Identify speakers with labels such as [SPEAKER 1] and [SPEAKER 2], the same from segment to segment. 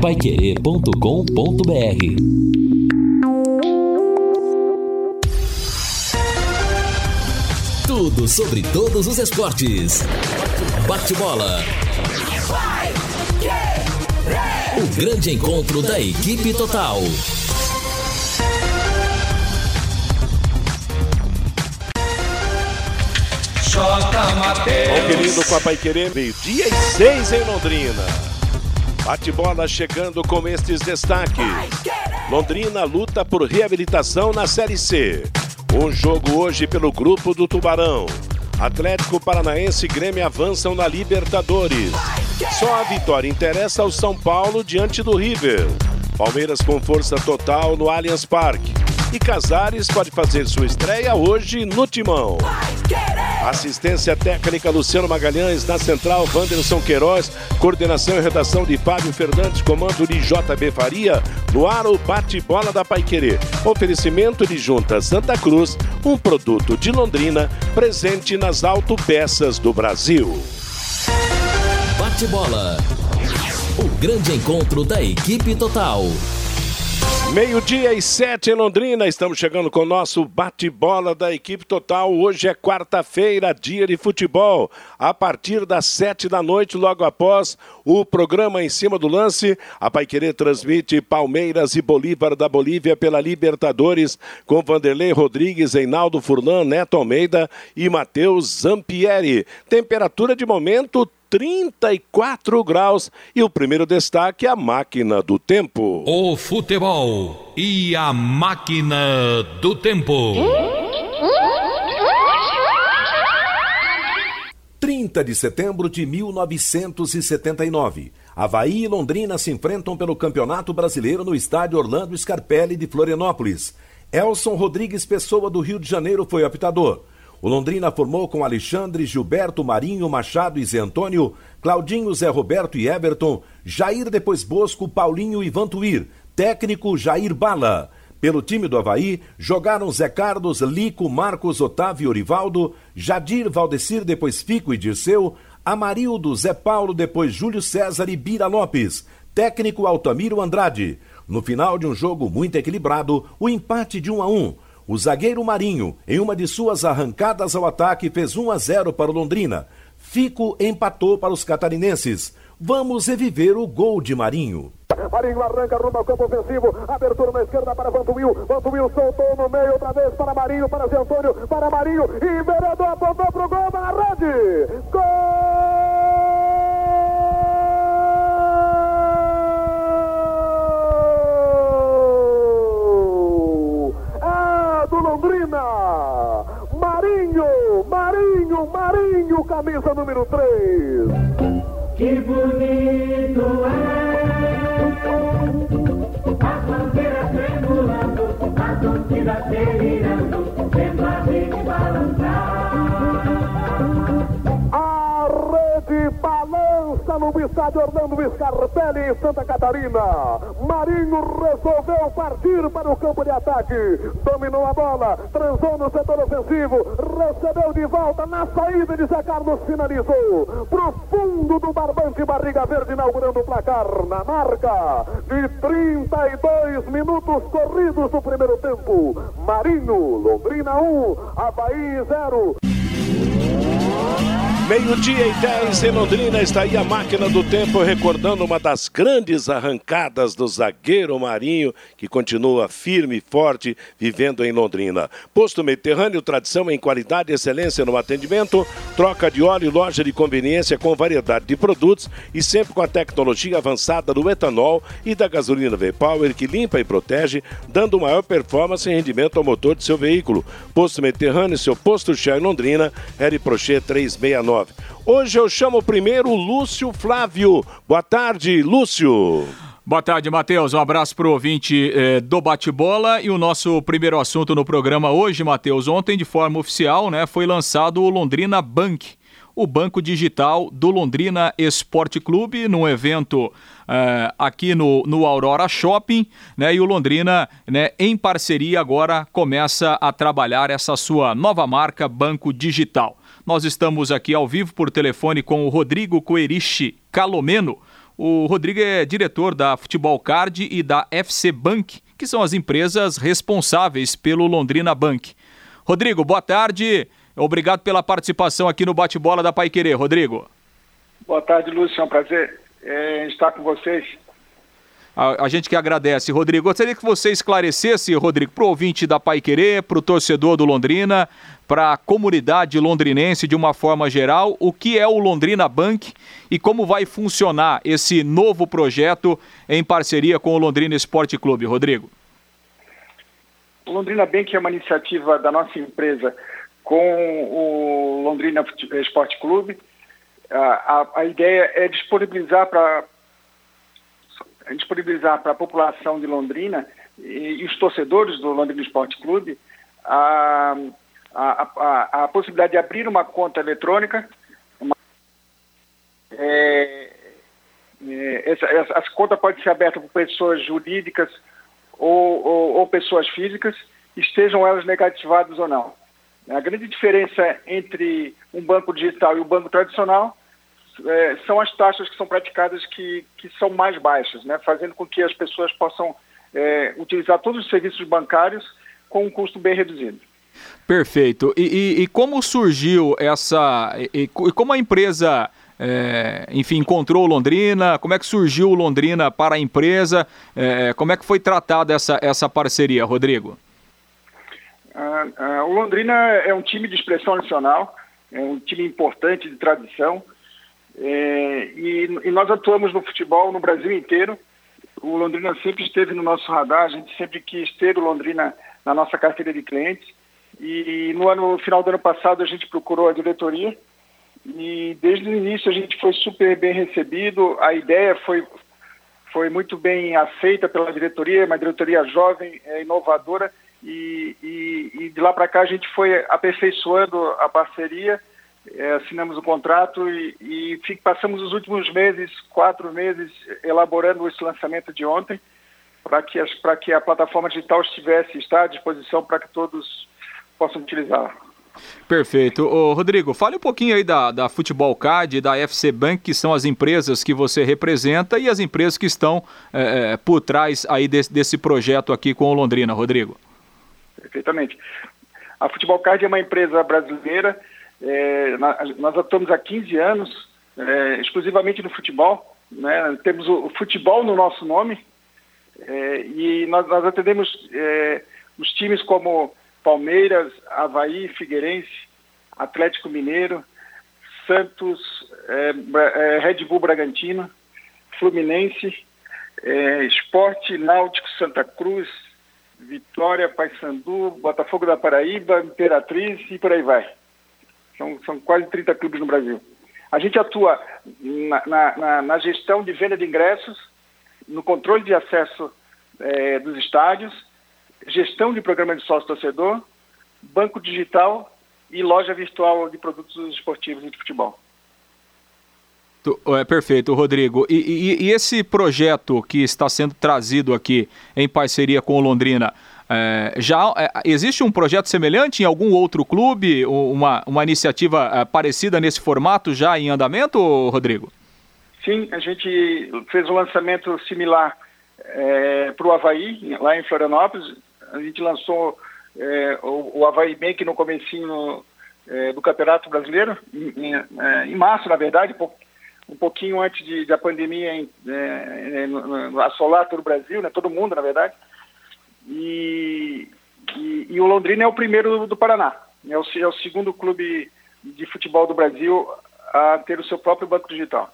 [SPEAKER 1] paiquerê.com.br Tudo sobre todos os esportes. Bate-bola. O grande encontro da equipe total.
[SPEAKER 2] Conferindo com a Paiquerê, meio-dia e seis em Londrina. Bate-bola chegando com estes destaques. Londrina luta por reabilitação na Série C. Um jogo hoje pelo grupo do Tubarão. Atlético Paranaense e Grêmio avançam na Libertadores. Só a vitória interessa ao São Paulo diante do River. Palmeiras com força total no Allianz Parque. E Casares pode fazer sua estreia hoje no Timão. Assistência técnica Luciano Magalhães, na central Wanderson Queiroz, coordenação e redação de Fábio Fernandes, comando de JB Faria, no ar o bate-bola da Paiquerê. Oferecimento de Junta Santa Cruz, um produto de Londrina, presente nas autopeças do Brasil.
[SPEAKER 1] Bate-bola. O grande encontro da equipe total.
[SPEAKER 2] Meio-dia e sete em Londrina, estamos chegando com o nosso bate-bola da equipe total. Hoje é quarta-feira, dia de futebol. A partir das sete da noite, logo após o programa Em Cima do Lance, a Paiquerê transmite Palmeiras e Bolívar da Bolívia pela Libertadores, com Vanderlei Rodrigues, Reinaldo Furlan, Neto Almeida e Matheus Zampieri. Temperatura de momento 34 graus. E o primeiro destaque é a máquina do tempo.
[SPEAKER 3] O futebol e a máquina do tempo.
[SPEAKER 4] 30 de setembro de 1979. Havaí e Londrina se enfrentam pelo Campeonato Brasileiro no estádio Orlando Scarpelli de Florianópolis. Elson Rodrigues Pessoa do Rio de Janeiro foi apitador. O Londrina formou com Alexandre, Gilberto, Marinho, Machado e Zé Antônio, Claudinho, Zé Roberto e Everton, Jair depois Bosco, Paulinho e Vantuir, técnico Jair Bala. Pelo time do Havaí, jogaram Zé Carlos, Lico, Marcos, Otávio Orivaldo, Jadir, Valdecir, depois Fico e Dirceu, Amarildo, Zé Paulo, depois Júlio César e Bira Lopes, técnico Altamiro Andrade. No final de um jogo muito equilibrado, o empate de 1 a 1. O zagueiro Marinho, em uma de suas arrancadas ao ataque, fez 1 a 0 para o Londrina. Fico empatou para os catarinenses. Vamos reviver o gol de Marinho.
[SPEAKER 5] Marinho arranca rumo ao campo ofensivo. Abertura na esquerda para Vantuil. Vantuil soltou no meio outra vez para Marinho, para Zé Antônio, para Marinho. Enveredou, no estádio Orlando Scarpelli em Santa Catarina. Marinho resolveu partir para o campo de ataque. Dominou a bola, transou no setor ofensivo, recebeu de volta na saída de Zé Carlos, finalizou. Pro fundo do barbante Barriga Verde, inaugurando o placar na marca de 32 minutos corridos do primeiro tempo. Marinho, Londrina 1, Havaí 0.
[SPEAKER 2] Meio-dia e 10 em Londrina, está aí a máquina do tempo recordando uma das grandes arrancadas do zagueiro Marinho, que continua firme e forte, vivendo em Londrina. Posto Mediterrâneo, tradição em qualidade e excelência no atendimento, troca de óleo, loja de conveniência com variedade de produtos e sempre com a tecnologia avançada do etanol e da gasolina V-Power que limpa e protege, dando maior performance e rendimento ao motor de seu veículo. Posto Mediterrâneo, seu posto Shell em Londrina, Eri Prochet 369. Hoje eu chamo primeiro Lúcio Flávio. Boa tarde, Lúcio.
[SPEAKER 6] Boa tarde, Matheus. Um abraço para o ouvinte eh, do Bate-Bola. E o nosso primeiro assunto no programa hoje, Matheus, ontem, de forma oficial, né, foi lançado o Londrina Bank, o banco digital do Londrina Esporte Clube, num evento eh, aqui no, no Aurora Shopping, né? E o Londrina, né, em parceria, agora começa a trabalhar essa sua nova marca Banco Digital. Nós estamos aqui ao vivo por telefone com o Rodrigo Coeriche Calomeno, O Rodrigo é diretor da Futebol Card e da FC Bank, que são as empresas responsáveis pelo Londrina Bank. Rodrigo, boa tarde. Obrigado pela participação aqui no Bate-Bola da Pai Querer, Rodrigo.
[SPEAKER 7] Boa tarde, Lúcio. É um prazer é, estar com vocês.
[SPEAKER 6] A, a, gente que agradece. Rodrigo, gostaria que você esclarecesse, Rodrigo, para o ouvinte da Pai Querer, para o torcedor do Londrina, para a comunidade londrinense de uma forma geral, o que é o Londrina Bank e como vai funcionar esse novo projeto em parceria com o Londrina Esporte Clube. Rodrigo.
[SPEAKER 7] O Londrina Bank é uma iniciativa da nossa empresa com o Londrina Esporte Clube. A, a, a ideia é disponibilizar para disponibilizar para a população de Londrina e, e, os torcedores do Londrina Esporte Clube a, a, a, possibilidade de abrir uma conta eletrônica. Uma, é, é, essa, essa, essa, conta pode ser aberta por pessoas jurídicas ou, ou, ou pessoas físicas, estejam elas negativadas ou não. A grande diferença entre um banco digital e o um banco tradicional é, são as taxas que são praticadas que, que são mais baixas, né? fazendo com que as pessoas possam é, utilizar todos os serviços bancários com um custo bem reduzido.
[SPEAKER 6] Perfeito. E, e, e como surgiu essa. E, e como a empresa. É, enfim, encontrou Londrina? Como é que surgiu Londrina para a empresa? É, como é que foi tratada essa, essa parceria, Rodrigo?
[SPEAKER 7] Ah, ah, o Londrina é um time de expressão nacional, é um time importante de tradição, é, e, e, nós atuamos no futebol no Brasil inteiro. O Londrina sempre esteve no nosso radar, a gente sempre quis ter o Londrina na nossa carteira de clientes. E no, ano, no final do ano passado a gente procurou a diretoria e desde o início a gente foi super bem recebido. A ideia foi, foi muito bem aceita pela diretoria, uma diretoria jovem, é, inovadora e, e, e de lá para cá a gente foi aperfeiçoando a parceria, é, assinamos o contrato e, e fico, passamos os últimos meses, quatro meses, elaborando esse lançamento de ontem, para que, que a plataforma digital estivesse, está à disposição para que todos possam utilizá-la.
[SPEAKER 6] Perfeito. Ô, Rodrigo, fale um pouquinho aí da, da Futebol Card, da FC Bank, que são as empresas que você representa e as empresas que estão é, por trás aí desse, desse projeto aqui com o Londrina, Rodrigo.
[SPEAKER 7] Perfeitamente. A Futebol Card é uma empresa brasileira, é, nós atuamos há 15 anos é, exclusivamente no futebol, né? temos o, o, futebol no nosso nome é, e nós, nós atendemos é, os times como Palmeiras, Havaí, Figueirense, Atlético Mineiro, Santos, é, é, Red Bull Bragantino, Fluminense, Esporte Náutico Santa Cruz, Vitória, Paysandu, Botafogo da Paraíba, Imperatriz e por aí vai. São, são quase 30 clubes no Brasil. A gente atua na, na, na gestão de venda de ingressos, no controle de acesso é, dos estádios, gestão de programa de sócio-torcedor, banco digital e loja virtual de produtos esportivos e de futebol.
[SPEAKER 6] É perfeito, Rodrigo. E, e, e, esse projeto que está sendo trazido aqui em parceria com o Londrina, é, já é, existe um projeto semelhante em algum outro clube, uma, uma iniciativa é, parecida nesse formato já em andamento, Rodrigo?
[SPEAKER 7] Sim, a gente fez um lançamento similar é, para o Havaí, lá em Florianópolis. A gente lançou é, o, o Havaí Bank no comecinho é, do Campeonato Brasileiro, em, em, em março, na verdade, um pouquinho antes de, da pandemia em, assolar todo o Brasil, né, todo mundo, na verdade. E, e, e o Londrina é o primeiro do, do Paraná. É o, é o segundo clube de futebol do Brasil a ter o seu próprio banco digital.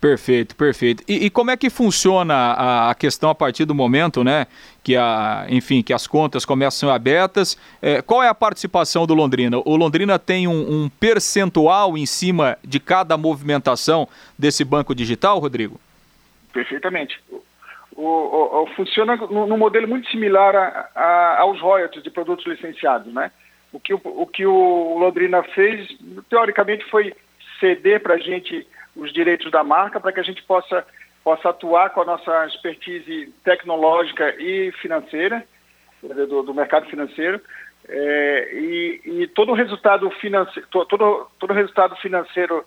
[SPEAKER 6] Perfeito, perfeito. E, e, como é que funciona a, a, questão a partir do momento, né, que a, enfim, que as contas começam abertas? É, qual é a participação do Londrina? O Londrina tem um, um percentual em cima de cada movimentação desse banco digital, Rodrigo?
[SPEAKER 7] Perfeitamente. O, o, o funciona num modelo muito similar a, a, aos royalties de produtos licenciados, né? O que o, o que Londrina fez, teoricamente, foi ceder para a gente os direitos da marca para que a gente possa, possa atuar com a nossa expertise tecnológica e financeira, do, do mercado financeiro, é, e, e, todo o resultado financeiro, todo, todo resultado financeiro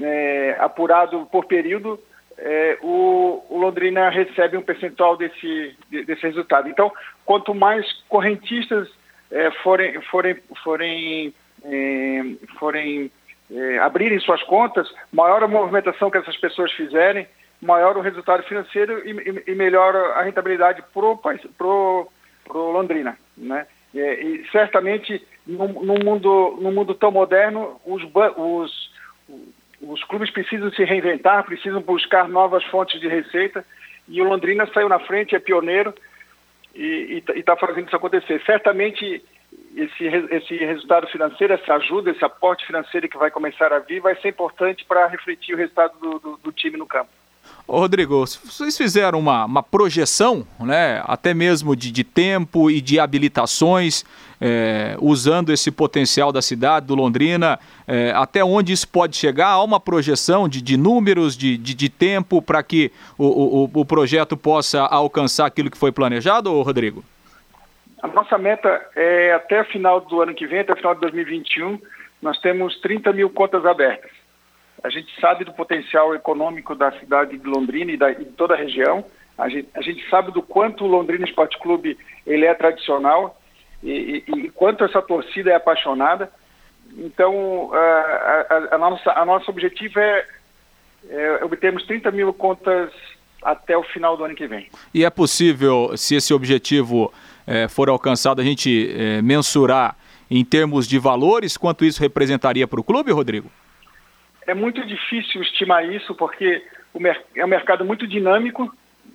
[SPEAKER 7] é, apurado por período é, o, o, Londrina recebe um percentual desse, desse resultado. Então, quanto mais correntistas é, forem, forem, forem, é, forem é, abrirem suas contas, maior a movimentação que essas pessoas fizerem, maior o resultado financeiro e, e, e melhor a rentabilidade pro, pro, pro Londrina, né? É, e certamente no, mundo no mundo tão moderno os, os os clubes precisam se reinventar, precisam buscar novas fontes de receita e o Londrina saiu na frente, é pioneiro e está fazendo isso acontecer. Certamente esse, esse resultado financeiro, essa ajuda, esse aporte financeiro que vai começar a vir vai ser importante para refletir o resultado do, do, do time no campo.
[SPEAKER 6] Ô Rodrigo, vocês fizeram uma, uma projeção, né, até mesmo de, de tempo e de habilitações, é, usando esse potencial da cidade, do Londrina, é, até onde isso pode chegar? Há uma projeção de, de números, de, de, de tempo para que o, o, o projeto possa alcançar aquilo que foi planejado, Rodrigo?
[SPEAKER 7] A nossa meta é até final do ano que vem, até final de 2021, nós temos 30 mil contas abertas. A gente sabe do potencial econômico da cidade de Londrina e, da, e de toda a região. A gente, a gente, sabe do quanto o Londrina Esporte Clube ele é tradicional e, e, e quanto essa torcida é apaixonada. Então, a, a, a nossa, a nosso objetivo é, é obtermos 30 mil contas até o final do ano que vem.
[SPEAKER 6] E é possível, se esse objetivo é, for alcançado, a gente é, mensurar em termos de valores quanto isso representaria para o clube, Rodrigo?
[SPEAKER 7] É muito difícil estimar isso, porque é um mercado muito dinâmico,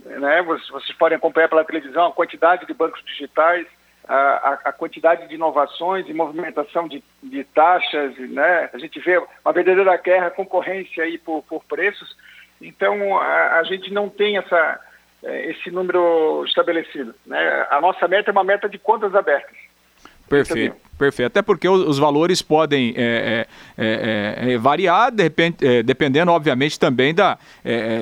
[SPEAKER 7] né? Vocês podem acompanhar pela televisão a quantidade de bancos digitais, a, a quantidade de inovações e movimentação de, de, taxas, né? A gente vê uma verdadeira guerra, concorrência aí por, por preços. Então, a, a, gente não tem essa, é, esse número estabelecido. Né? A nossa meta é uma meta de contas abertas.
[SPEAKER 6] Perfeito, perfeito. Até porque os, valores podem é, é, é, é variar, de repente, é, dependendo, obviamente, também da,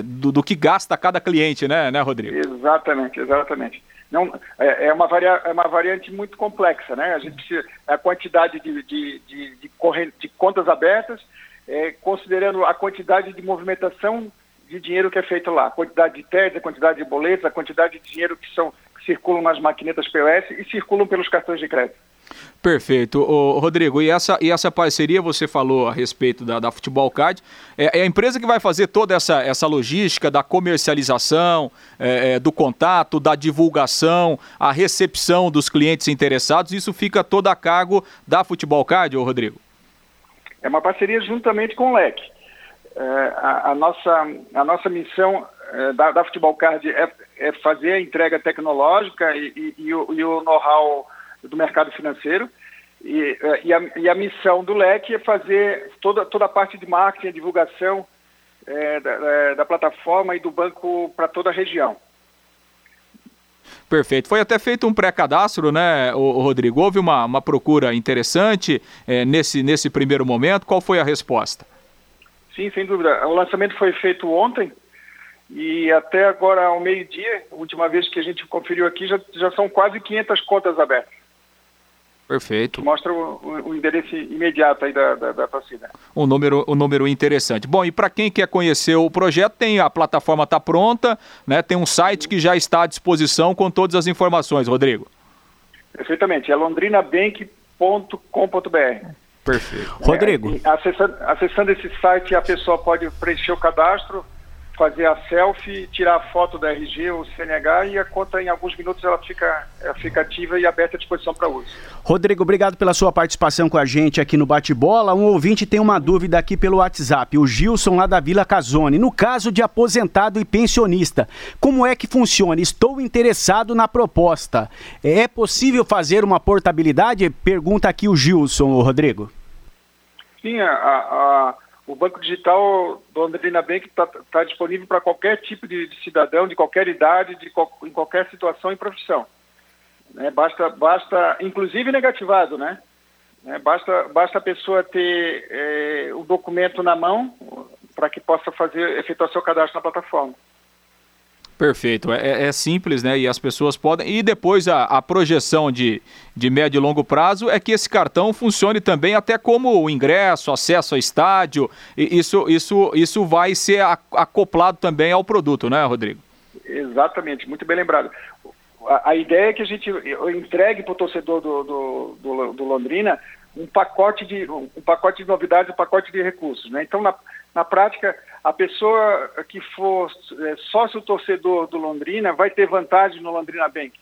[SPEAKER 6] do, do, que gasta cada cliente, né, né, Rodrigo?
[SPEAKER 7] Exatamente, exatamente. Não, é, uma varia, é uma variante muito complexa, né? A gente precisa a quantidade de, de, de, de, corrente, de contas abertas, considerando a quantidade de movimentação de dinheiro que é feito lá, a quantidade de TEDs, a quantidade de boletos, a quantidade de dinheiro que são que circulam nas maquinetas POS e circulam pelos cartões de crédito.
[SPEAKER 6] Perfeito. Ô, Rodrigo, e essa, e essa parceria, você falou a respeito da, da Futebol Card, é, é, a empresa que vai fazer toda essa, essa logística da comercialização, é, é, do contato, da divulgação, a recepção dos clientes interessados, isso fica todo a cargo da Futebol Card, ô Rodrigo?
[SPEAKER 7] É uma parceria juntamente com o LEC. É, a, a, nossa, a nossa missão é, da, da Futebol Card é, é, fazer a entrega tecnológica e, e, e o, o know-how do mercado financeiro. E, e, a, e, a, missão do LEC é fazer toda, toda a parte de marketing, divulgação é, da, é, da, plataforma e do banco para toda a região.
[SPEAKER 6] Perfeito. Foi até feito um pré-cadastro, né, o, Rodrigo? Houve uma, uma procura interessante é, nesse, nesse primeiro momento. Qual foi a resposta?
[SPEAKER 7] Sim, sem dúvida. O lançamento foi feito ontem e até agora, ao meio-dia, a última vez que a gente conferiu aqui, já, já são quase 500 contas abertas.
[SPEAKER 6] Perfeito.
[SPEAKER 7] Mostra o, o, endereço imediato aí da, da, da torcida.
[SPEAKER 6] Um número, um número interessante. Bom, e para quem quer conhecer o projeto, tem a plataforma está pronta, né? Tem um site que já está à disposição com todas as informações, Rodrigo.
[SPEAKER 7] Perfeitamente, é londrinabank.com.br.
[SPEAKER 6] Perfeito.
[SPEAKER 7] É, Rodrigo. Acessando, acessando esse site, a pessoa pode preencher o cadastro, fazer a selfie, tirar a foto da RG ou CNH e a conta em alguns minutos ela fica, ela fica ativa e aberta à disposição para uso.
[SPEAKER 8] Rodrigo, obrigado pela sua participação com a gente aqui no Bate-Bola. Um ouvinte tem uma dúvida aqui pelo WhatsApp, o Gilson lá da Vila Casone. No caso de aposentado e pensionista, como é que funciona? Estou interessado na proposta. É possível fazer uma portabilidade? Pergunta aqui o Gilson, Rodrigo.
[SPEAKER 7] Sim, a, a o banco digital do Londrina Bank está tá disponível para qualquer tipo de, de, cidadão, de qualquer idade, de em qualquer situação e profissão. Né? Basta, basta, inclusive negativado, né? né? Basta, basta a pessoa ter é, o documento na mão para que possa fazer efetuar seu cadastro na plataforma.
[SPEAKER 6] Perfeito. É, é, simples, né? E as pessoas podem. E depois a, a, projeção de, de médio e longo prazo é que esse cartão funcione também até como ingresso, acesso ao estádio. E isso, isso, isso vai ser acoplado também ao produto, né, Rodrigo?
[SPEAKER 7] Exatamente, muito bem lembrado. A, a ideia é que a gente entregue para o torcedor do, do, do, do, Londrina um pacote de um pacote de novidades, um pacote de recursos. Né? Então, na, na prática, a pessoa que for é, sócio torcedor do Londrina vai ter vantagem no Londrina Bank.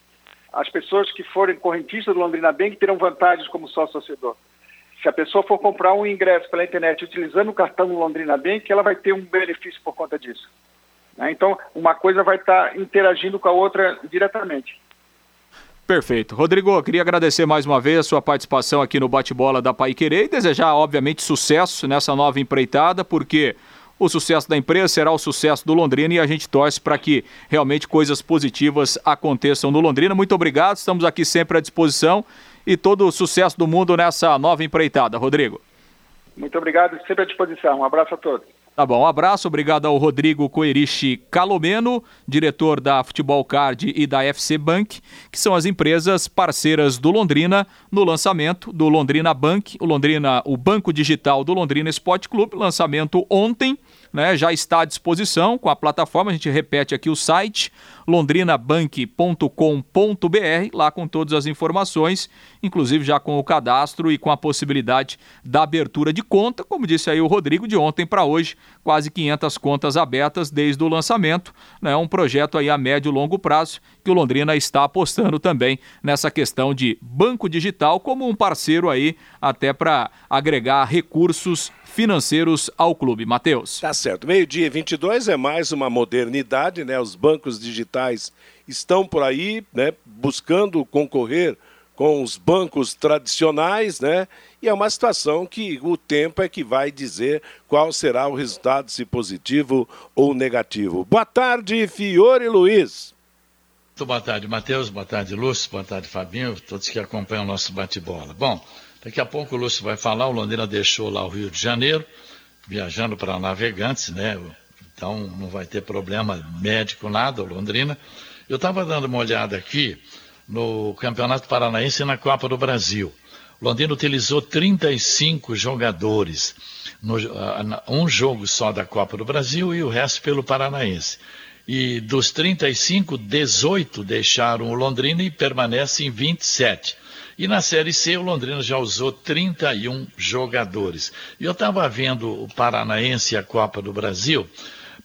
[SPEAKER 7] As pessoas que forem correntistas do Londrina Bank terão vantagens como sócio torcedor. Se a pessoa for comprar um ingresso pela internet utilizando o cartão do Londrina Bank, ela vai ter um benefício por conta disso. Né? Então, uma coisa vai estar interagindo com a outra diretamente.
[SPEAKER 6] Perfeito. Rodrigo, queria agradecer mais uma vez a sua participação aqui no Bate-Bola da Pai Querer e desejar, obviamente, sucesso nessa nova empreitada, porque o sucesso da empresa será o sucesso do Londrina e a gente torce para que realmente coisas positivas aconteçam no Londrina. Muito obrigado, estamos aqui sempre à disposição e todo o sucesso do mundo nessa nova empreitada. Rodrigo.
[SPEAKER 7] Muito obrigado, sempre à disposição. Um abraço a todos.
[SPEAKER 6] Tá bom, um abraço, obrigado ao Rodrigo Coeriche Calomeno, diretor da Futebol Card e da FC Bank, que são as empresas parceiras do Londrina no lançamento do Londrina Bank, o Londrina, o banco digital do Londrina Esporte Clube, lançamento ontem né, já está à disposição com a plataforma. A gente repete aqui o site londrinabank.com.br, lá com todas as informações, inclusive já com o cadastro e com a possibilidade da abertura de conta, como disse aí o Rodrigo, de ontem para hoje, quase 500 contas abertas desde o lançamento, né, um projeto aí a médio e longo prazo que o Londrina está apostando também nessa questão de banco digital como um parceiro aí até para agregar recursos financeiros ao clube. Matheus.
[SPEAKER 2] Tá certo. Meio-dia 22 é mais uma modernidade, né? Os bancos digitais estão por aí, né, buscando concorrer com os bancos tradicionais, né? E é uma situação que o tempo é que vai dizer qual será o resultado, se positivo ou negativo. Boa tarde, Fiore Luiz.
[SPEAKER 9] Muito boa tarde, Matheus. Boa tarde, Lúcio. Boa tarde, Fabinho. Todos que acompanham o nosso bate-bola. Bom, Daqui a pouco o Lúcio vai falar, o Londrina deixou lá o Rio de Janeiro, viajando para Navegantes, né? Então não vai ter problema médico nada, o Londrina. Eu estava dando uma olhada aqui no Campeonato Paranaense e na Copa do Brasil. O Londrina utilizou 35 jogadores, no, um jogo só da Copa do Brasil e o resto pelo Paranaense. E dos 35, 18 deixaram o Londrina e permanecem 27. E na Série C, o Londrina já usou 31 jogadores. E eu estava vendo o Paranaense e a Copa do Brasil,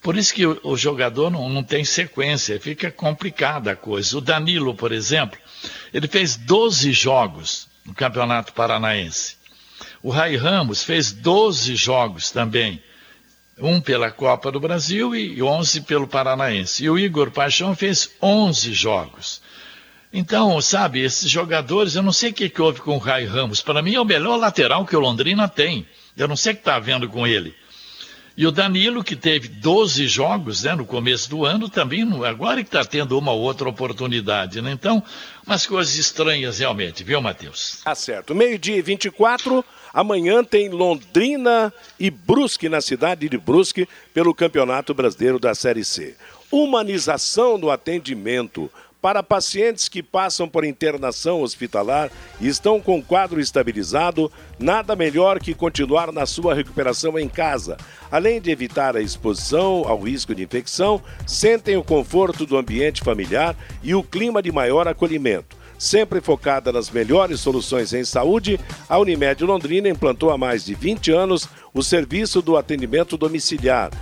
[SPEAKER 9] por isso que o, jogador não, não tem sequência, fica complicada a coisa. O Danilo, por exemplo, ele fez 12 jogos no Campeonato Paranaense. O Rai Ramos fez 12 jogos também. Um pela Copa do Brasil e 11 pelo Paranaense. E o Igor Paixão fez 11 jogos. Então, sabe, esses jogadores, eu não sei o que, que houve com o Rai Ramos. Para mim é o melhor lateral que o Londrina tem. Eu não sei o que está havendo com ele. E o Danilo, que teve 12 jogos né, no começo do ano, também agora que está tendo uma outra oportunidade. Né? Então, umas coisas estranhas realmente, viu, Matheus?
[SPEAKER 2] Tá certo. Meio-dia e 24, amanhã tem Londrina e Brusque na cidade de Brusque pelo Campeonato Brasileiro da Série C. Humanização do atendimento para pacientes que passam por internação hospitalar e estão com quadro estabilizado, nada melhor que continuar na sua recuperação em casa. Além de evitar a exposição ao risco de infecção, sentem o conforto do ambiente familiar e o clima de maior acolhimento. Sempre focada nas melhores soluções em saúde, a Unimed Londrina implantou há mais de 20 anos o serviço do atendimento domiciliar,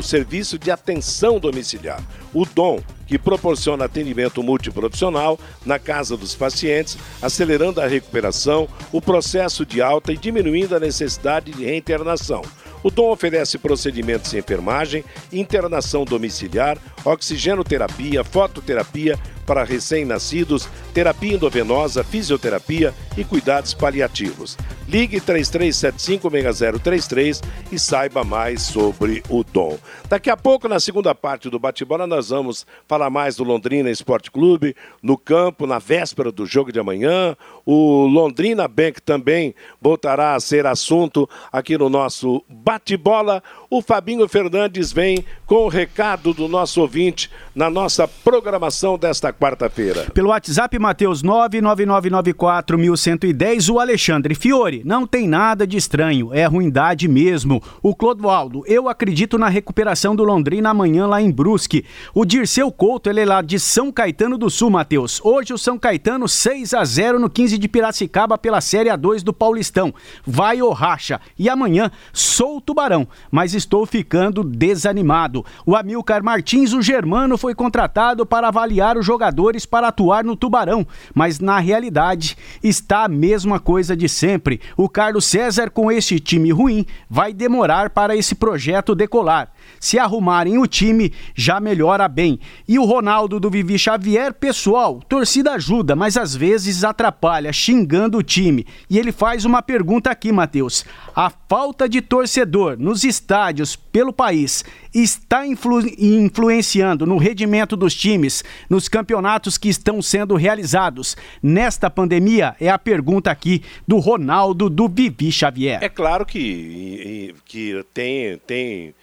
[SPEAKER 2] o serviço de atenção domiciliar, o DOM, que proporciona atendimento multiprofissional na casa dos pacientes, acelerando a recuperação, o processo de alta e diminuindo a necessidade de reinternação. O Dom oferece procedimentos de enfermagem, internação domiciliar, oxigenoterapia, fototerapia, para recém-nascidos, terapia endovenosa, fisioterapia e cuidados paliativos. Ligue 33756033 e saiba mais sobre o Dom. Daqui a pouco, na segunda parte do bate-bola, nós vamos falar mais do Londrina Esporte Clube, no campo, na véspera do jogo de amanhã. O Londrina Bank também voltará a ser assunto aqui no nosso bate-bola. O Fabinho Fernandes vem com o recado do nosso ouvinte na nossa programação desta quarta-feira.
[SPEAKER 8] Pelo WhatsApp, Matheus 99994110, o Alexandre Fiore. Não tem nada de estranho, é ruindade mesmo. O Clodoaldo, eu acredito na recuperação do Londrina amanhã lá em Brusque. O Dirceu Couto, ele é lá de São Caetano do Sul, Matheus. Hoje o São Caetano 6 a 0 no 15 de Piracicaba pela Série A2 do Paulistão. Vai o racha. E amanhã sou o Tubarão, mas estou ficando desanimado. O Amilcar Martins, o germano, foi contratado para avaliar os jogadores para atuar no Tubarão, mas na realidade está a mesma coisa de sempre. O Carlos César, com esse time ruim, vai demorar para esse projeto decolar. Se arrumarem o time, já melhora bem. E o Ronaldo do Vivi Xavier, pessoal, torcida ajuda, mas às vezes atrapalha, xingando o time. E ele faz uma pergunta aqui, Matheus. A falta de torcedor nos estádios pelo país está influ influenciando no rendimento dos times, nos campeonatos que estão sendo realizados nesta pandemia? É a pergunta aqui do Ronaldo do Vivi Xavier.
[SPEAKER 2] É claro que, que tem, tem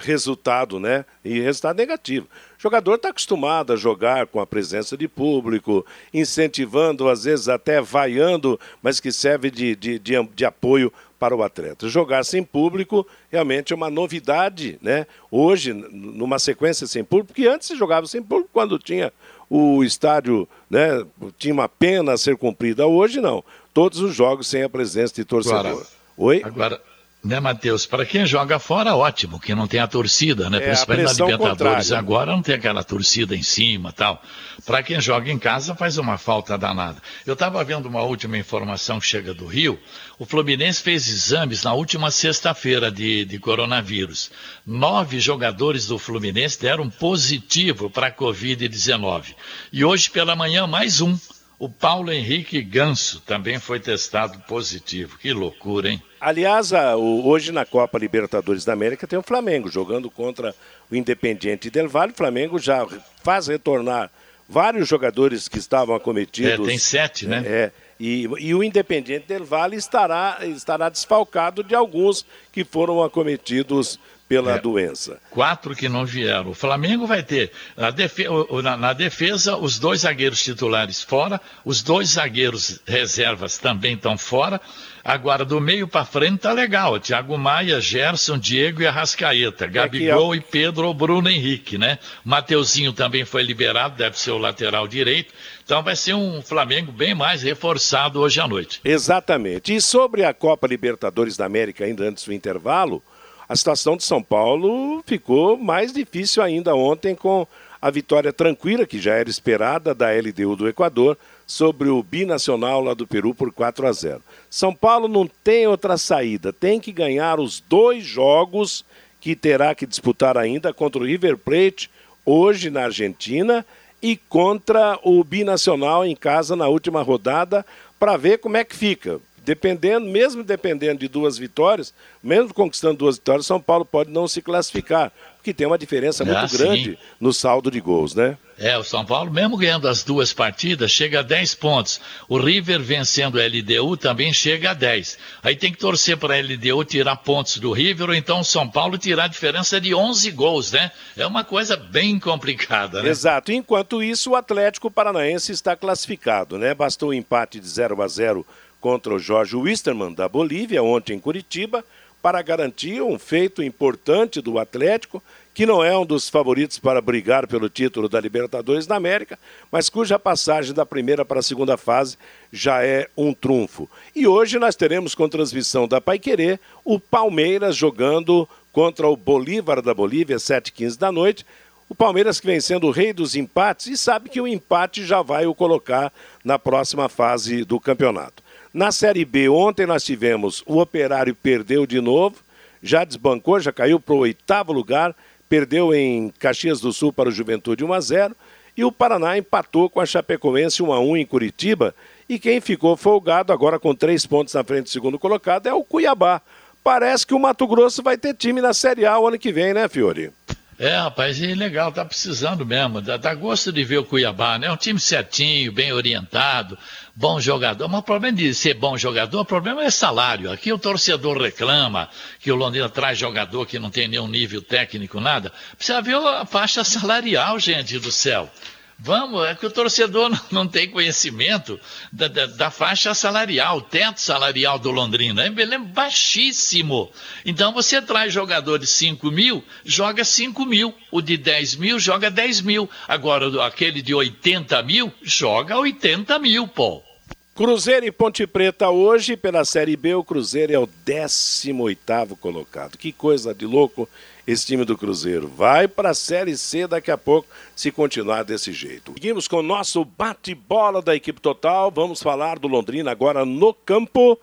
[SPEAKER 2] resultado, né? E resultado negativo. O jogador está acostumado a jogar com a presença de público, incentivando, às vezes até vaiando, mas que serve de, de, de, de apoio para o atleta. Jogar sem público realmente é uma novidade, né? Hoje, numa sequência sem público, porque antes se jogava sem público quando tinha o estádio, né? Tinha uma pena a ser cumprida. Hoje não. Todos os jogos sem a presença de torcedor.
[SPEAKER 9] Agora,
[SPEAKER 2] Oi?
[SPEAKER 9] Agora, né, Matheus? Para quem joga fora, ótimo, que não tem a torcida, né?
[SPEAKER 2] É,
[SPEAKER 9] Principalmente na Libertadores
[SPEAKER 2] contrária.
[SPEAKER 9] agora não tem aquela torcida em cima tal. Para quem joga em casa faz uma falta danada. Eu estava vendo uma última informação que chega do Rio. O Fluminense fez exames na última sexta-feira de, de coronavírus. Nove jogadores do Fluminense deram positivo para a Covid-19. E hoje pela manhã mais um. O Paulo Henrique Ganso também foi testado positivo. Que loucura, hein?
[SPEAKER 2] Aliás, hoje na Copa Libertadores da América tem o Flamengo jogando contra o Independiente Del Valle. O Flamengo já faz retornar vários jogadores que estavam acometidos.
[SPEAKER 9] É, tem sete, né?
[SPEAKER 2] É, e, e o Independiente Del Valle estará, estará desfalcado de alguns que foram acometidos pela
[SPEAKER 9] É.
[SPEAKER 2] doença.
[SPEAKER 9] Quatro que não vieram. O Flamengo vai ter, na defe- o- o- na- na defesa, os dois zagueiros titulares fora, os dois zagueiros reservas também estão fora. Agora, do meio para frente tá legal. Thiago Maia, Gerson, Diego e Arrascaeta. Gabigol e Pedro ou Bruno Henrique, né? Mateuzinho também foi liberado, deve ser o lateral direito. Então vai ser um Flamengo bem mais reforçado hoje à noite.
[SPEAKER 2] Exatamente. E sobre a Copa Libertadores da América, ainda antes do intervalo, a situação de São Paulo ficou mais difícil ainda ontem com a vitória tranquila, que já era esperada, da LDU do Equador sobre o binacional lá do Peru por 4 a 0. São Paulo não tem outra saída, tem que ganhar os dois jogos que terá que disputar ainda contra o River Plate hoje na Argentina e contra o binacional em casa na última rodada para ver como é que fica. Dependendo, mesmo dependendo de duas vitórias, mesmo conquistando duas vitórias, São Paulo pode não se classificar, porque tem uma diferença muito
[SPEAKER 9] Ah, sim.
[SPEAKER 2] grande no saldo de gols, né?
[SPEAKER 9] É, o São Paulo, mesmo ganhando as duas partidas, chega a 10 pontos. O River vencendo a LDU também chega a 10. Aí tem que torcer para a LDU tirar pontos do River, ou então o São Paulo tirar a diferença de 11 gols, né? É uma coisa bem complicada, né?
[SPEAKER 2] Exato. Enquanto isso, o Atlético Paranaense está classificado, né? Bastou o empate de 0 a 0 contra o Jorge Wisterman da Bolívia ontem em Curitiba para garantir um feito importante do Atlético, que não é um dos favoritos para brigar pelo título da Libertadores da América, mas cuja passagem da primeira para a segunda fase já é um trunfo. E hoje nós teremos com transmissão da Paiquerê o Palmeiras jogando contra o Bolívar da Bolívia, 7h15 da noite. O Palmeiras que vem sendo o rei dos empates e sabe que o empate já vai o colocar na próxima fase do campeonato. Na Série B, ontem nós tivemos o Operário perdeu de novo, já desbancou, já caiu para o oitavo lugar, perdeu em Caxias do Sul para o Juventude 1 a 0 e o Paraná empatou com a Chapecoense 1 a 1 em Curitiba. E quem ficou folgado agora com três pontos na frente do segundo colocado é o Cuiabá. Parece que o Mato Grosso vai ter time na Série A o ano que vem, né, Fiore?
[SPEAKER 9] É, rapaz, é legal, tá precisando mesmo. Dá, dá gosto de ver o Cuiabá, né? É um time certinho, bem orientado, bom jogador. Mas o problema de ser bom jogador, o problema é salário. Aqui o torcedor reclama que o Londrina traz jogador que não tem nenhum nível técnico, nada. Precisa ver a faixa salarial, gente do céu. Vamos, é que o torcedor não, tem conhecimento da, da, da, faixa salarial, o teto salarial do Londrina. É baixíssimo. Então você traz jogador de 5 mil, joga 5 mil. O de 10 mil joga 10 mil. Agora, aquele de 80 mil, joga 80 mil, pô.
[SPEAKER 2] Cruzeiro e Ponte Preta hoje, pela Série B, o Cruzeiro é o 18º colocado. Que coisa de louco esse time do Cruzeiro. Vai para a Série C daqui a pouco, se continuar desse jeito. Seguimos com o nosso bate-bola da equipe total. Vamos falar do Londrina agora no campo,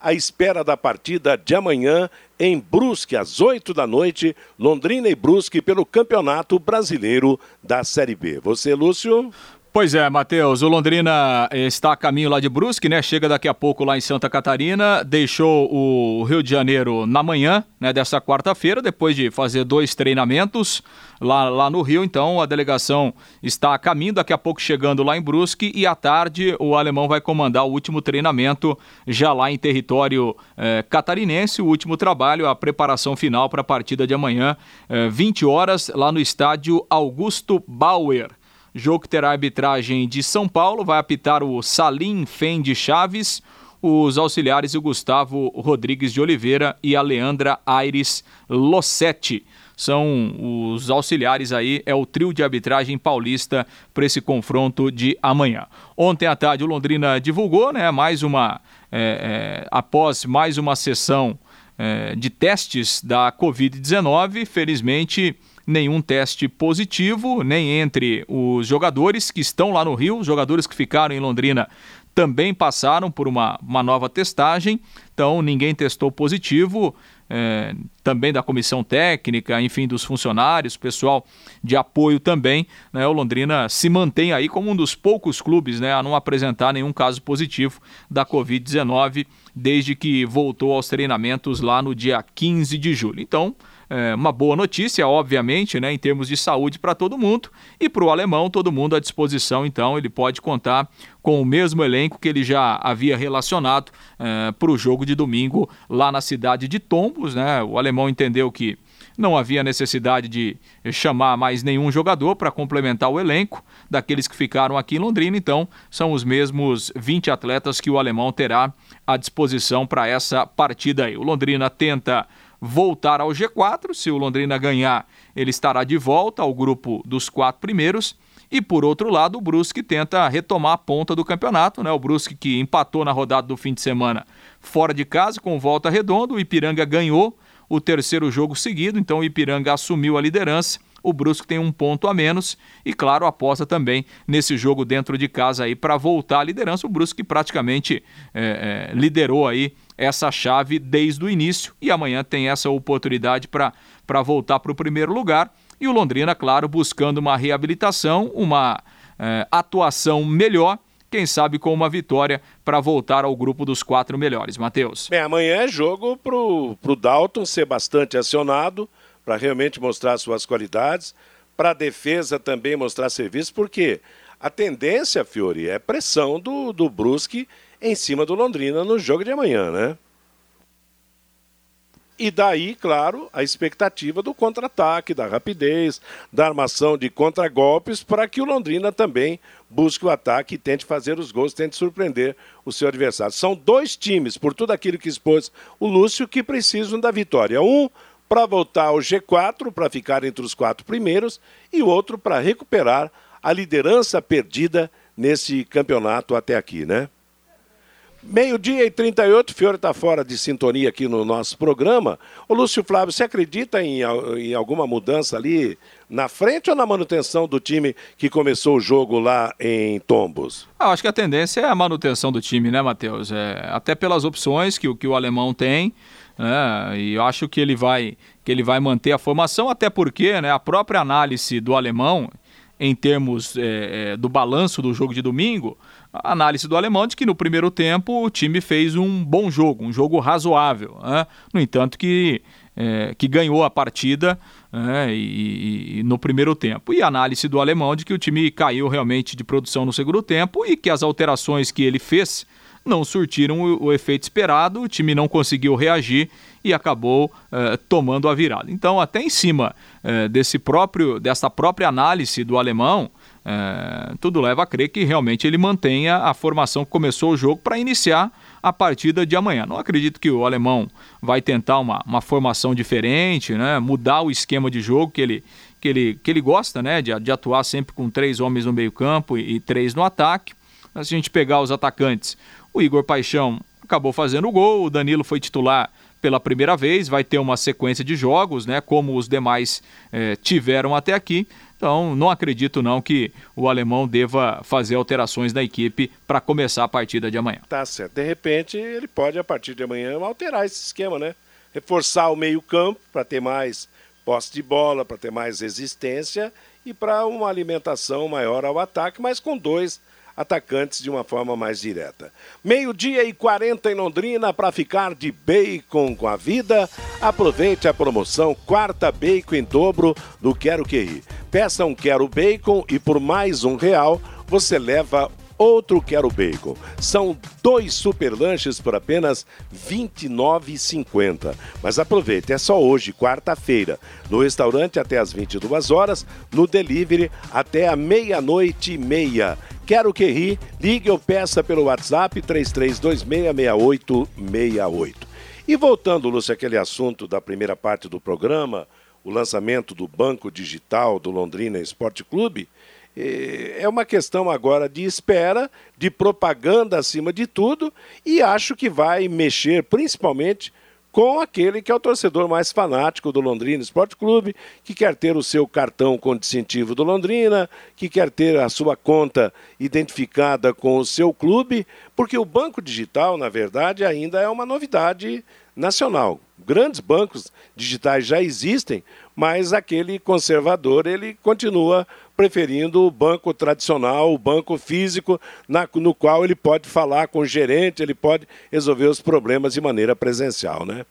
[SPEAKER 2] à espera da partida de amanhã em Brusque, às 8 da noite. Londrina e Brusque pelo Campeonato Brasileiro da Série B. Você, Lúcio?
[SPEAKER 6] Pois é, Matheus, o Londrina está a caminho lá de Brusque, né? Chega daqui a pouco lá em Santa Catarina, deixou o Rio de Janeiro na manhã, né, dessa quarta-feira, depois de fazer dois treinamentos lá, lá no Rio, então a delegação está a caminho, daqui a pouco chegando lá em Brusque e à tarde o alemão vai comandar o último treinamento já lá em território eh, catarinense, o último trabalho, a preparação final para a partida de amanhã, eh, 20 horas, lá no estádio Augusto Bauer. Jogo que terá arbitragem de São Paulo, vai apitar o Salim Fendi Chaves, os auxiliares o Gustavo Rodrigues de Oliveira e a Leandra Aires Lossetti. São os auxiliares aí, é o trio de arbitragem paulista para esse confronto de amanhã. Ontem à tarde o Londrina divulgou, né, mais uma, é, é, após mais uma sessão é, de testes da Covid-19, felizmente nenhum teste positivo, nem entre os jogadores que estão lá no Rio, jogadores que ficaram em Londrina também passaram por uma, uma nova testagem, então ninguém testou positivo, é, também da comissão técnica, enfim, dos funcionários, pessoal de apoio também. Né, o Londrina se mantém aí como um dos poucos clubes né, a não apresentar nenhum caso positivo da Covid-19 desde que voltou aos treinamentos lá no dia 15 de julho. Então, é, uma boa notícia, obviamente, né, em termos de saúde para todo mundo. E para o alemão, todo mundo à disposição, então ele pode contar com o mesmo elenco que ele já havia relacionado é, para o jogo de domingo lá na cidade de Tombos. Né? O alemão entendeu que não havia necessidade de chamar mais nenhum jogador para complementar o elenco daqueles que ficaram aqui em Londrina, então são os mesmos 20 atletas que o alemão terá à disposição para essa partida aí. O Londrina tenta voltar ao G4. Se o Londrina ganhar, ele estará de volta ao grupo dos quatro primeiros. E por outro lado, o Brusque tenta retomar a ponta do campeonato, né? O Brusque que empatou na rodada do fim de semana fora de casa com volta redonda, o Ipiranga ganhou o terceiro jogo seguido, então o Ipiranga assumiu a liderança. O Brusque tem um ponto a menos e, claro, aposta também nesse jogo dentro de casa aí para voltar à liderança. O Brusque praticamente é, é, liderou aí essa chave desde o início e amanhã tem essa oportunidade para voltar para o primeiro lugar. E o Londrina, claro, buscando uma reabilitação, uma é, atuação melhor, quem sabe com uma vitória para voltar ao grupo dos quatro melhores. Matheus.
[SPEAKER 2] Bem, amanhã é jogo para o Dalton ser bastante acionado, para realmente mostrar suas qualidades, para a defesa também mostrar serviço, porque a tendência, Fiore, é pressão do, do Brusque em cima do Londrina no jogo de amanhã, né? E daí, claro, a expectativa do contra-ataque, da rapidez, da armação de contragolpes, para que o Londrina também busque o ataque e tente fazer os gols, tente surpreender o seu adversário. São dois times, por tudo aquilo que expôs o Lúcio, que precisam da vitória. Um para voltar ao G4, para ficar entre os quatro primeiros, e outro para recuperar a liderança perdida nesse campeonato até aqui, né? Meio-dia e 38, Fiore está fora de sintonia aqui no nosso programa. O Lúcio Flávio, você acredita em, em, alguma mudança ali na frente ou na manutenção do time que começou o jogo lá em Tombos?
[SPEAKER 6] Ah, acho que a tendência é a manutenção do time, né, Matheus? É, até pelas opções que, que o alemão tem. Né, e eu acho que ele vai que ele vai manter a formação, até porque né, a própria análise do alemão em termos é, é, do balanço do jogo de domingo, a análise do alemão de que no primeiro tempo o time fez um bom jogo, um jogo razoável. Né? No entanto, que, é, que ganhou a partida né? e, e, no primeiro tempo. E a análise do alemão de que o time caiu realmente de produção no segundo tempo e que as alterações que ele fez não surtiram o, o efeito esperado, o time não conseguiu reagir e acabou eh, tomando a virada. Então, até em cima eh, desse próprio, dessa própria análise do alemão, eh, tudo leva a crer que realmente ele mantenha a formação que começou o jogo para iniciar a partida de amanhã. Não acredito que o alemão vai tentar uma, uma formação diferente, né? mudar o esquema de jogo que ele, que ele, que ele gosta né? de, de atuar sempre com três homens no meio-campo e, e três no ataque. Se a gente pegar os atacantes, o Igor Paixão acabou fazendo o gol, o Danilo foi titular pela primeira vez, vai ter uma sequência de jogos, né, como os demais eh, tiveram até aqui. Então, não acredito não que o alemão deva fazer alterações na equipe para começar a partida de amanhã.
[SPEAKER 2] Tá certo. De repente, ele pode, a partir de amanhã, alterar esse esquema, né? Reforçar o meio-campo para ter mais posse de bola, para ter mais resistência e para uma alimentação maior ao ataque, mas com dois atacantes de uma forma mais direta. Meio-dia e 40 em Londrina para ficar de bacon com a vida. Aproveite a promoção quarta bacon em dobro do Quero Que Ir. Peça um Quero Bacon e por mais um real você leva outro Quero Bacon. São dois super lanches por apenas R$ 29,50. Mas aproveite, é só hoje, quarta-feira. No restaurante até às 22 horas, no delivery até a meia-noite e meia. Quero que ri, ligue ou peça pelo WhatsApp 33266868. E voltando, Lúcio, aquele assunto da primeira parte do programa, o lançamento do Banco Digital do Londrina Esporte Clube, eh, é uma questão agora de espera, de propaganda acima de tudo, e acho que vai mexer principalmente com aquele que é o torcedor mais fanático do Londrina Esporte Clube, que quer ter o seu cartão com distintivo do Londrina, que quer ter a sua conta identificada com o seu clube, porque o banco digital, na verdade, ainda é uma novidade nacional. Grandes bancos digitais já existem, mas aquele conservador ele continua preferindo o banco tradicional, o banco físico, na, no qual ele pode falar com o gerente, ele pode resolver os problemas de maneira presencial, né?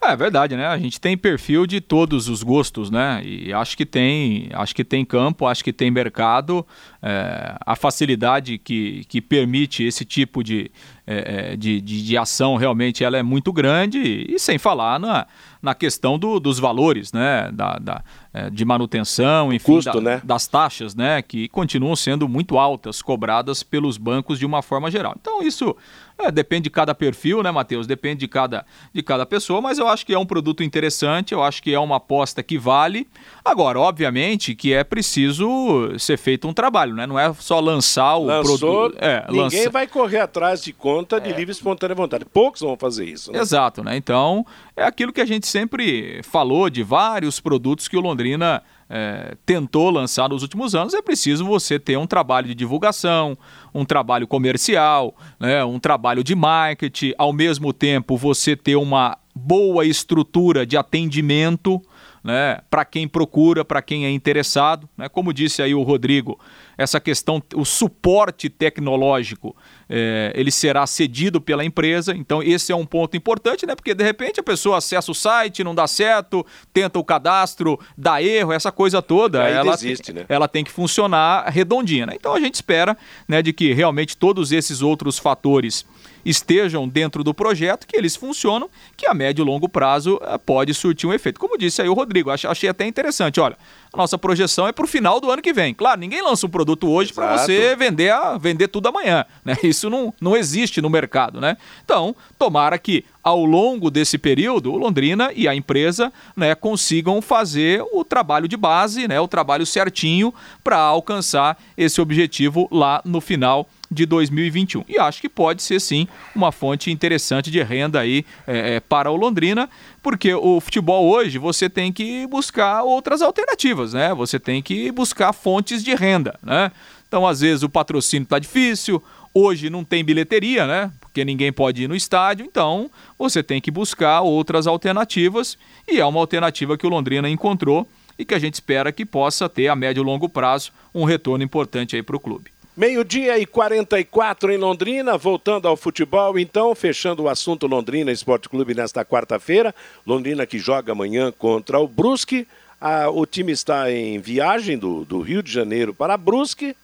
[SPEAKER 6] É verdade, né? A gente tem perfil de todos os gostos, né? E acho que tem, acho que tem campo, acho que tem mercado. É, a facilidade que, que permite esse tipo de, é, é de, de, de, ação realmente ela é muito grande e sem falar na, na questão do, dos valores, né? Da, da é, de manutenção, enfim,
[SPEAKER 2] Custo, da, né?
[SPEAKER 6] das taxas, né? Que continuam sendo muito altas, cobradas pelos bancos de uma forma geral. Então isso é, depende de cada perfil, né, Matheus? Depende de cada, de cada pessoa, mas eu acho que é um produto interessante, eu acho que é uma aposta que vale. Agora, obviamente que é preciso ser feito um trabalho, né? Não é só lançar o
[SPEAKER 2] Lançou,
[SPEAKER 6] produto. É,
[SPEAKER 2] ninguém
[SPEAKER 6] lança...
[SPEAKER 2] vai correr atrás de conta de é. livre e espontânea vontade. Poucos vão fazer isso. Né?
[SPEAKER 6] Exato, né? Então, é aquilo que a gente sempre falou de vários produtos que o Londrina é, tentou lançar nos últimos anos, é preciso você ter um trabalho de divulgação, um trabalho comercial, né, um trabalho de marketing, ao mesmo tempo você ter uma boa estrutura de atendimento né, para quem procura, para quem é interessado. Né? Como disse aí o Rodrigo, essa questão, o suporte tecnológico, é, ele será cedido pela empresa. Então, esse é um ponto importante, né? Porque de repente a pessoa acessa o site, não dá certo, tenta o cadastro, dá erro, essa coisa toda.
[SPEAKER 2] Aí
[SPEAKER 6] ela,
[SPEAKER 2] desiste, né?
[SPEAKER 6] ela tem que funcionar redondinha. Né? Então a gente espera né, de que realmente todos esses outros fatores estejam dentro do projeto, que eles funcionam, que a médio e longo prazo eh, pode surtir um efeito. Como disse aí o Rodrigo, achei até interessante. Olha, a nossa projeção é para o final do ano que vem. Claro, ninguém lança um produto hoje para você vender, a, vender tudo amanhã. Né? Isso não, não existe no mercado. Né? Então, tomara que ao longo desse período, o Londrina e a empresa né, consigam fazer o trabalho de base, né, o trabalho certinho para alcançar esse objetivo lá no final de 2021. E acho que pode ser sim uma fonte interessante de renda aí é, é, para o Londrina, porque o futebol hoje você tem que buscar outras alternativas, né? Você tem que buscar fontes de renda, né? Então, às vezes, o patrocínio está difícil, hoje não tem bilheteria, né? Porque ninguém pode ir no estádio, então você tem que buscar outras alternativas, e é uma alternativa que o Londrina encontrou e que a gente espera que possa ter a médio e longo prazo um retorno importante aí para o clube.
[SPEAKER 2] Meio-dia e 44 em Londrina, voltando ao futebol, então, fechando o assunto Londrina Esporte Clube nesta quarta-feira. Londrina que joga amanhã contra o Brusque. Ah, o time está em viagem do, do Rio de Janeiro para Brusque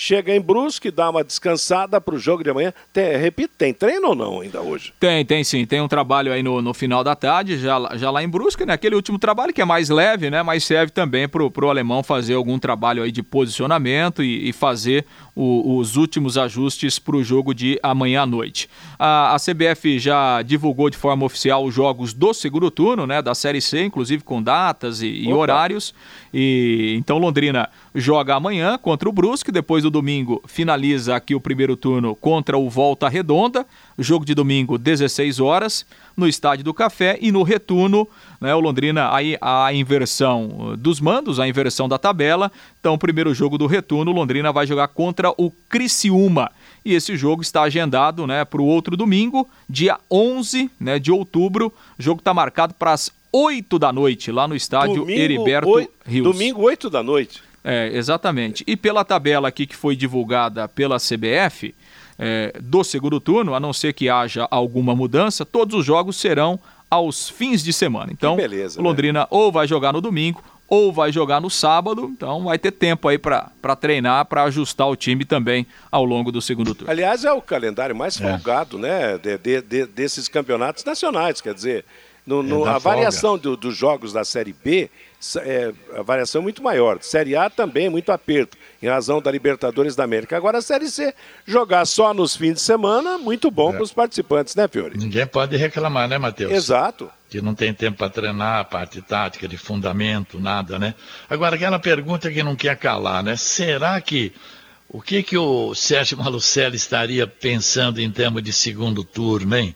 [SPEAKER 2] chega em Brusque, dá uma descansada para o jogo de amanhã. Tem, repito, tem treino ou não ainda hoje?
[SPEAKER 6] Tem, tem sim. Tem um trabalho aí no, no final da tarde, já, já lá em Brusque, né? Aquele último trabalho que é mais leve, né? Mas serve também para o alemão fazer algum trabalho aí de posicionamento e, e fazer o, os últimos ajustes para o jogo de amanhã à noite. A, a, CBF já divulgou de forma oficial os jogos do segundo turno, né? Da Série C, inclusive com datas e, e horários. E então Londrina joga amanhã contra o Brusque, depois do domingo finaliza aqui o primeiro turno contra o Volta Redonda, jogo de domingo 16 horas no Estádio do Café e no retorno, né, o Londrina aí a inversão uh, dos mandos, a inversão da tabela. Então, o primeiro jogo do retorno, o Londrina vai jogar contra o Criciúma. E esse jogo está agendado, né, para o outro domingo, dia 11, né, de outubro. O jogo está marcado para as 8 da noite, lá no estádio domingo, Heriberto Rios.
[SPEAKER 2] Domingo, 8 da noite.
[SPEAKER 6] É, exatamente. E pela tabela aqui que foi divulgada pela CBF, é, do segundo turno, a não ser que haja alguma mudança, todos os jogos serão aos fins de semana. Então, beleza, Londrina né? ou vai jogar no domingo ou vai jogar no sábado, então vai ter tempo aí para treinar, para ajustar o time também ao longo do segundo turno.
[SPEAKER 2] Aliás, é o calendário mais é. folgado, né, de, de, de, desses campeonatos nacionais, quer dizer, no, no, é a variação do, dos jogos da Série B, é, a variação é muito maior. Série A também é muito aperto, em razão da Libertadores da América. Agora a Série C, jogar só nos fins de semana, muito bom é. para os participantes, né, Fiore?
[SPEAKER 9] Ninguém pode reclamar, né, Matheus?
[SPEAKER 2] Exato.
[SPEAKER 9] Que não tem tempo para treinar a parte tática, de fundamento, nada, né? Agora, aquela pergunta que não quer calar, né? Será que o que, que o Sérgio Malucelli estaria pensando em termos de segundo turno, hein?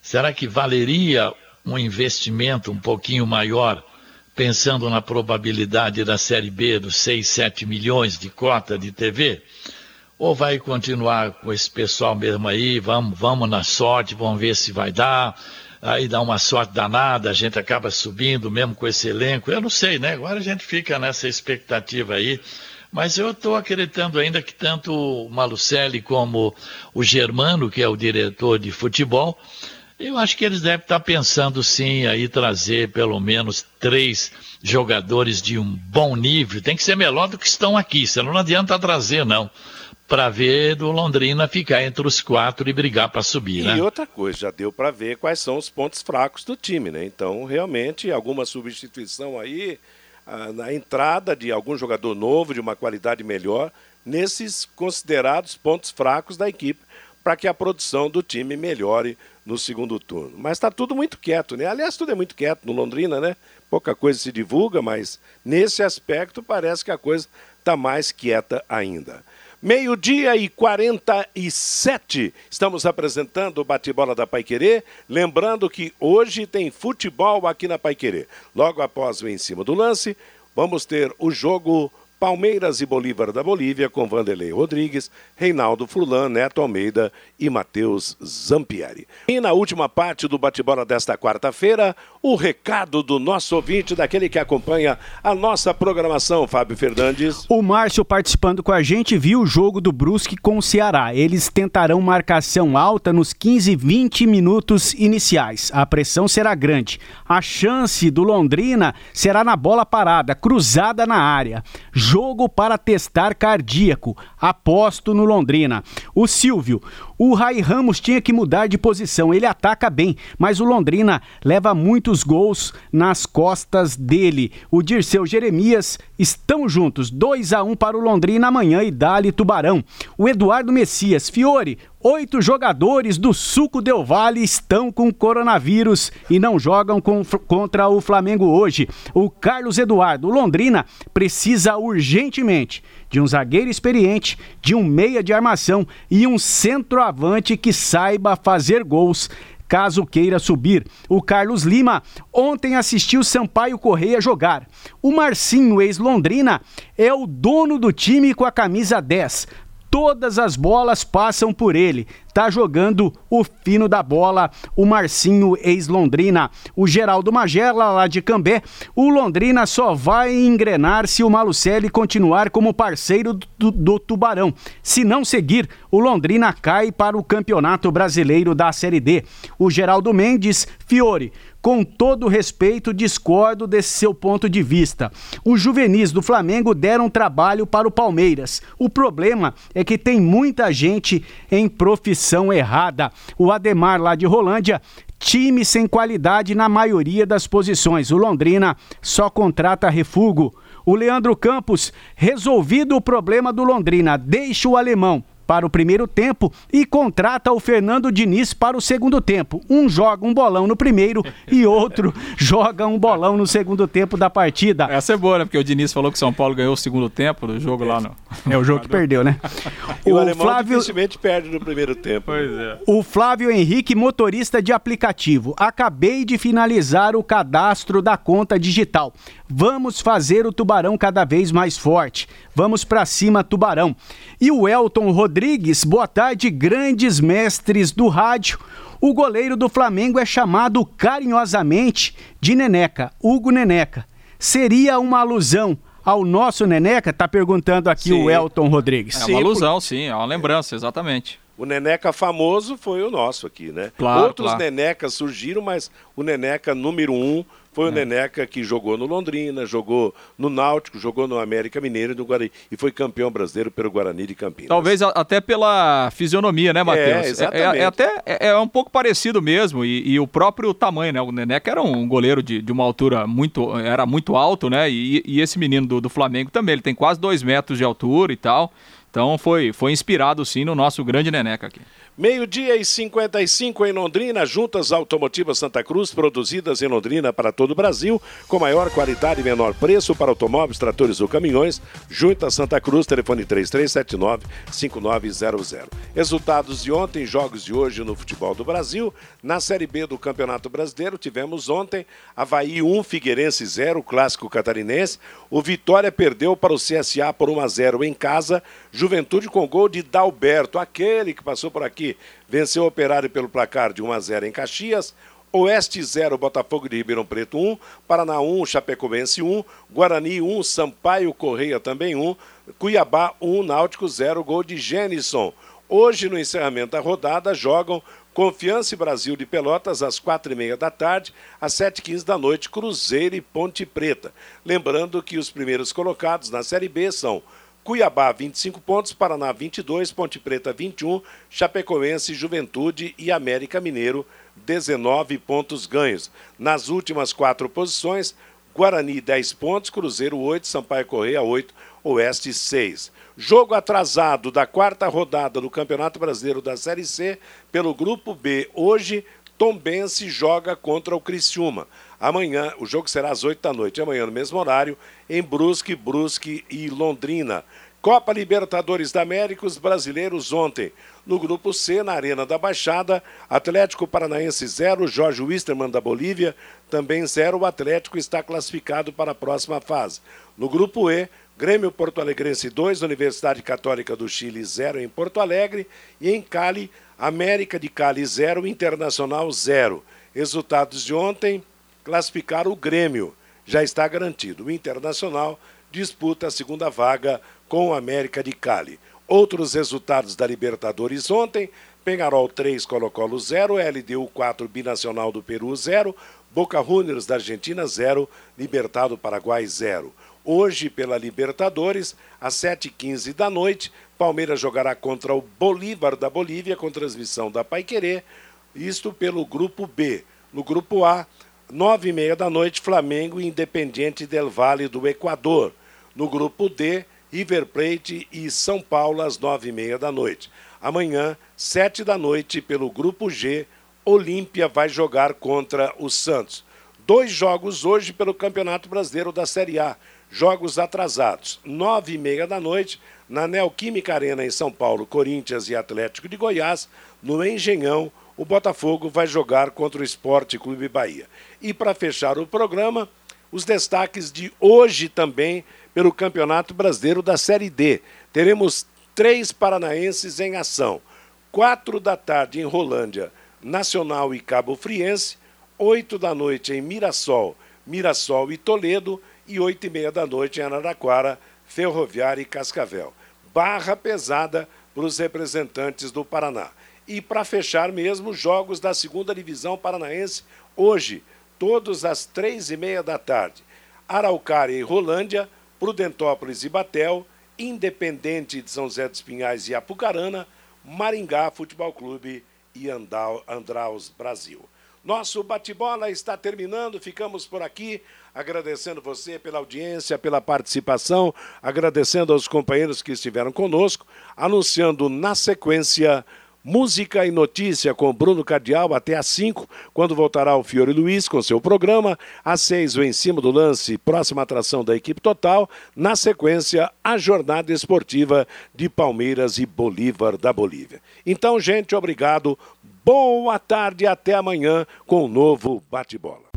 [SPEAKER 9] Será que valeria um investimento um pouquinho maior, pensando na probabilidade da Série B dos 6, 7 milhões de cota de TV? Ou vai continuar com esse pessoal mesmo aí, vamos, vamos na sorte, vamos ver se vai dar, aí dá uma sorte danada, a gente acaba subindo mesmo com esse elenco, eu não sei, né? Agora a gente fica nessa expectativa aí, mas eu estou acreditando ainda que tanto o Malucelli como o Germano, que é o diretor de futebol, eu acho que eles devem estar pensando sim aí trazer pelo menos três jogadores de um bom nível. Tem que ser melhor do que estão aqui, senão não adianta trazer, não. Para ver do Londrina ficar entre os quatro e brigar para subir,
[SPEAKER 2] e
[SPEAKER 9] né?
[SPEAKER 2] E outra coisa, já deu para ver quais são os pontos fracos do time, né? Então, realmente, alguma substituição aí, ah, na entrada de algum jogador novo, de uma qualidade melhor, nesses considerados pontos fracos da equipe, para que a produção do time melhore no segundo turno. Mas está tudo muito quieto, né? Aliás, tudo é muito quieto no Londrina, né? Pouca coisa se divulga, mas nesse aspecto parece que a coisa está mais quieta ainda. Meio-dia e 47, estamos apresentando o bate-bola da Paiquerê. Lembrando que hoje tem futebol aqui na Paiquerê. Logo após o em cima do lance, vamos ter o jogo Palmeiras e Bolívar da Bolívia, com Vanderlei Rodrigues, Reinaldo Furlan, Neto Almeida e Matheus Zampieri. E na última parte do bate-bola desta quarta-feira, o recado do nosso ouvinte, daquele que acompanha a nossa programação, Fábio Fernandes.
[SPEAKER 8] O Márcio participando com a gente viu o jogo do Brusque com o Ceará. Eles tentarão marcação alta nos 15, 20 minutos iniciais. A pressão será grande. A chance do Londrina será na bola parada, cruzada na área jogo para testar cardíaco. Aposto no Londrina. O Silvio, o Rai Ramos tinha que mudar de posição. Ele ataca bem, mas o Londrina leva muitos gols nas costas dele. O Dirceu Jeremias estão juntos. 2 a 1 para o Londrina amanhã e Dali Tubarão. O Eduardo Messias, Fiore, Oito jogadores do Suco Del Vale estão com coronavírus e não jogam com, contra o Flamengo hoje. O Carlos Eduardo Londrina precisa urgentemente de um zagueiro experiente, de um meia de armação e um centroavante que saiba fazer gols caso queira subir. O Carlos Lima ontem assistiu Sampaio Correia jogar. O Marcinho, ex-Londrina, é o dono do time com a camisa 10 todas as bolas passam por ele. Tá jogando o fino da bola, o Marcinho ex-Londrina. O Geraldo Magela, lá de Cambé. O Londrina só vai engrenar se o Malucelli continuar como parceiro do, do Tubarão. Se não seguir, o Londrina cai para o Campeonato Brasileiro da Série D. O Geraldo Mendes, Fiore. Com todo respeito, discordo desse seu ponto de vista. Os juvenis do Flamengo deram trabalho para o Palmeiras. O problema é que tem muita gente em profissão errada. O Ademar, lá de Rolândia, time sem qualidade na maioria das posições. O Londrina só contrata refugo. O Leandro Campos, resolvido o problema do Londrina, deixa o alemão para o primeiro tempo e contrata o Fernando Diniz para o segundo tempo. Um joga um bolão no primeiro e outro joga um bolão no segundo tempo da partida.
[SPEAKER 6] Essa é boa, né? Porque o Diniz falou que o São Paulo ganhou o segundo tempo do jogo lá no.
[SPEAKER 8] É o jogo que perdeu, né?
[SPEAKER 2] o, o alemão Flávio... dificilmente perde no primeiro tempo.
[SPEAKER 6] Pois é.
[SPEAKER 8] O Flávio Henrique, motorista de aplicativo. Acabei de finalizar o cadastro da conta digital. Vamos fazer o Tubarão cada vez mais forte. Vamos para cima, Tubarão. E o Elton Rodrigues, boa tarde, grandes mestres do rádio. O goleiro do Flamengo é chamado carinhosamente de Neneca, Hugo Neneca. Seria uma alusão ao nosso Neneca? Tá perguntando aqui sim. o Elton Rodrigues.
[SPEAKER 6] É uma alusão, sim, é uma lembrança, exatamente.
[SPEAKER 2] O Neneca famoso foi o nosso aqui, né?
[SPEAKER 6] Claro,
[SPEAKER 2] Outros
[SPEAKER 6] claro.
[SPEAKER 2] Nenecas surgiram, mas o Neneca número um foi o é. Neneca que jogou no Londrina, jogou no Náutico, jogou no América Mineiro e no Guarani. E foi campeão brasileiro pelo Guarani de Campinas.
[SPEAKER 6] Talvez até pela fisionomia, né, Matheus?
[SPEAKER 2] É, exatamente.
[SPEAKER 6] É, é até é, é, um pouco parecido mesmo. E, e, o próprio tamanho, né? O Neneca era um goleiro de, de uma altura muito. Era muito alto, né? E, e esse menino do, do Flamengo também, ele tem quase dois metros de altura e tal. Então foi, foi inspirado sim no nosso grande Neneca aqui.
[SPEAKER 2] Meio-dia e 55 em Londrina, juntas automotivas Santa Cruz, produzidas em Londrina para todo o Brasil, com maior qualidade e menor preço para automóveis, tratores ou caminhões. Juntas Santa Cruz, telefone 3379-5900. Resultados de ontem, jogos de hoje no futebol do Brasil. Na Série B do Campeonato Brasileiro, tivemos ontem Havaí 1, Figueirense 0, clássico catarinense. O Vitória perdeu para o CSA por 1 a 0 em casa. Juventude com gol de Dalberto, aquele que passou por aqui, venceu o Operário pelo placar de 1 a 0 em Caxias. Oeste 0, Botafogo de Ribeirão Preto 1, Paraná 1, Chapecoense 1, Guarani 1, Sampaio Correia também 1, Cuiabá 1, Náutico 0, gol de Jenison. Hoje, no encerramento da rodada, jogam Confiança e Brasil de Pelotas às quatro e meia da tarde, às sete e quinze da noite, Cruzeiro e Ponte Preta. Lembrando que os primeiros colocados na Série B são Cuiabá 25 pontos, Paraná 22, Ponte Preta 21, Chapecoense, Juventude e América Mineiro 19 pontos ganhos. Nas últimas quatro posições, Guarani 10 pontos, Cruzeiro 8, Sampaio Correia 8, Oeste 6. Jogo atrasado da quarta rodada do Campeonato Brasileiro da Série C pelo Grupo B. Hoje, Tombense joga contra o Criciúma. Amanhã, o jogo será às 8 da noite. Amanhã, no mesmo horário, em Brusque, Brusque e Londrina. Copa Libertadores da América, os brasileiros ontem. No grupo C, na Arena da Baixada, Atlético Paranaense 0, Jorge Wisterman da Bolívia também 0. O Atlético está classificado para a próxima fase. No grupo E, Grêmio Porto Alegrense 2, Universidade Católica do Chile 0 em Porto Alegre. E em Cali, América de Cali 0, Internacional 0. Resultados de ontem: classificar o Grêmio. Já está garantido. O Internacional disputa a segunda vaga com o América de Cali. Outros resultados da Libertadores ontem: Penharol 3, Colo-Colo 0, LDU 4, Binacional do Peru 0, Boca Juniors da Argentina 0, Libertado Paraguai 0. Hoje, pela Libertadores, às 7h15 da noite, Palmeiras jogará contra o Bolívar da Bolívia, com transmissão da Paiquerê, isto pelo Grupo B. No Grupo A, nove e meia da noite, Flamengo e Independiente del Vale do Equador. No grupo D, River Plate e São Paulo às nove e meia da noite. Amanhã, sete da noite, pelo grupo G, Olímpia vai jogar contra o Santos. Dois jogos hoje pelo Campeonato Brasileiro da Série A. Jogos atrasados. Nove e meia da noite, na Neoquímica Arena em São Paulo, Corinthians e Atlético de Goiás. No Engenhão, o Botafogo vai jogar contra o Esporte Clube Bahia. E para fechar o programa, os destaques de hoje também pelo Campeonato Brasileiro da Série D. Teremos três paranaenses em ação. Quatro da tarde em Rolândia, Nacional e Cabo Friense. Oito da noite em Mirassol, Mirassol e Toledo. E oito e meia da noite em Araraquara, Ferroviária e Cascavel. Barra pesada para os representantes do Paraná. E para fechar mesmo, jogos da segunda divisão paranaense hoje, todos às três e meia da tarde. Araucária e Rolândia, Prudentópolis e Batel, Independente de São José dos Pinhais e Apucarana, Maringá Futebol Clube e Andal, Andraus Brasil. Nosso bate-bola está terminando, ficamos por aqui, agradecendo você pela audiência, pela participação, agradecendo aos companheiros que estiveram conosco, anunciando na sequência Música e Notícia com Bruno Cardial até às 5, quando voltará o Fiore Luiz com seu programa. Às 6, o Em Cima do Lance, próxima atração da equipe total. Na sequência, a jornada esportiva de Palmeiras e Bolívar da Bolívia. Então, gente, obrigado. Boa tarde até amanhã com o um novo bate-bola.